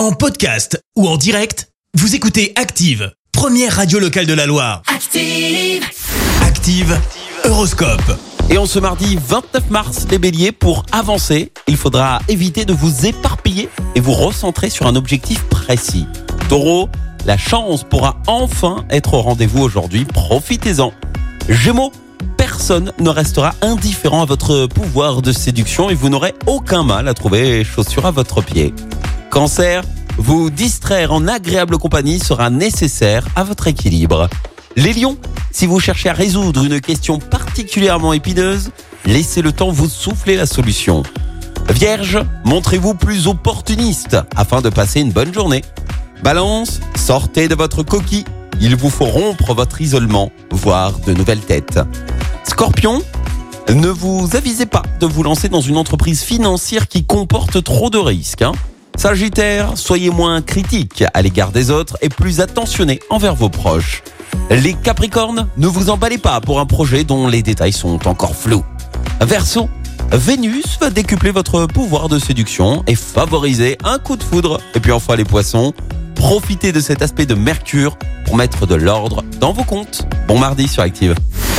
En podcast ou en direct, vous écoutez Active, première radio locale de la Loire. Active. Active, Horoscope. Et en ce mardi 29 mars, les béliers, pour avancer, il faudra éviter de vous éparpiller et vous recentrer sur un objectif précis. Taureau, la chance pourra enfin être au rendez-vous aujourd'hui, profitez-en. Gémeaux, personne ne restera indifférent à votre pouvoir de séduction et vous n'aurez aucun mal à trouver chaussures à votre pied. Cancer, vous distraire en agréable compagnie sera nécessaire à votre équilibre. Les lions, si vous cherchez à résoudre une question particulièrement épineuse, laissez le temps vous souffler la solution. Vierge, montrez-vous plus opportuniste afin de passer une bonne journée. Balance, sortez de votre coquille. Il vous faut rompre votre isolement, voire de nouvelles têtes. Scorpion, ne vous avisez pas de vous lancer dans une entreprise financière qui comporte trop de risques. hein. Sagittaire, soyez moins critique à l'égard des autres et plus attentionné envers vos proches. Les Capricornes, ne vous emballez pas pour un projet dont les détails sont encore flous. Verseau, Vénus va décupler votre pouvoir de séduction et favoriser un coup de foudre. Et puis enfin les poissons, profitez de cet aspect de Mercure pour mettre de l'ordre dans vos comptes. Bon mardi sur Active.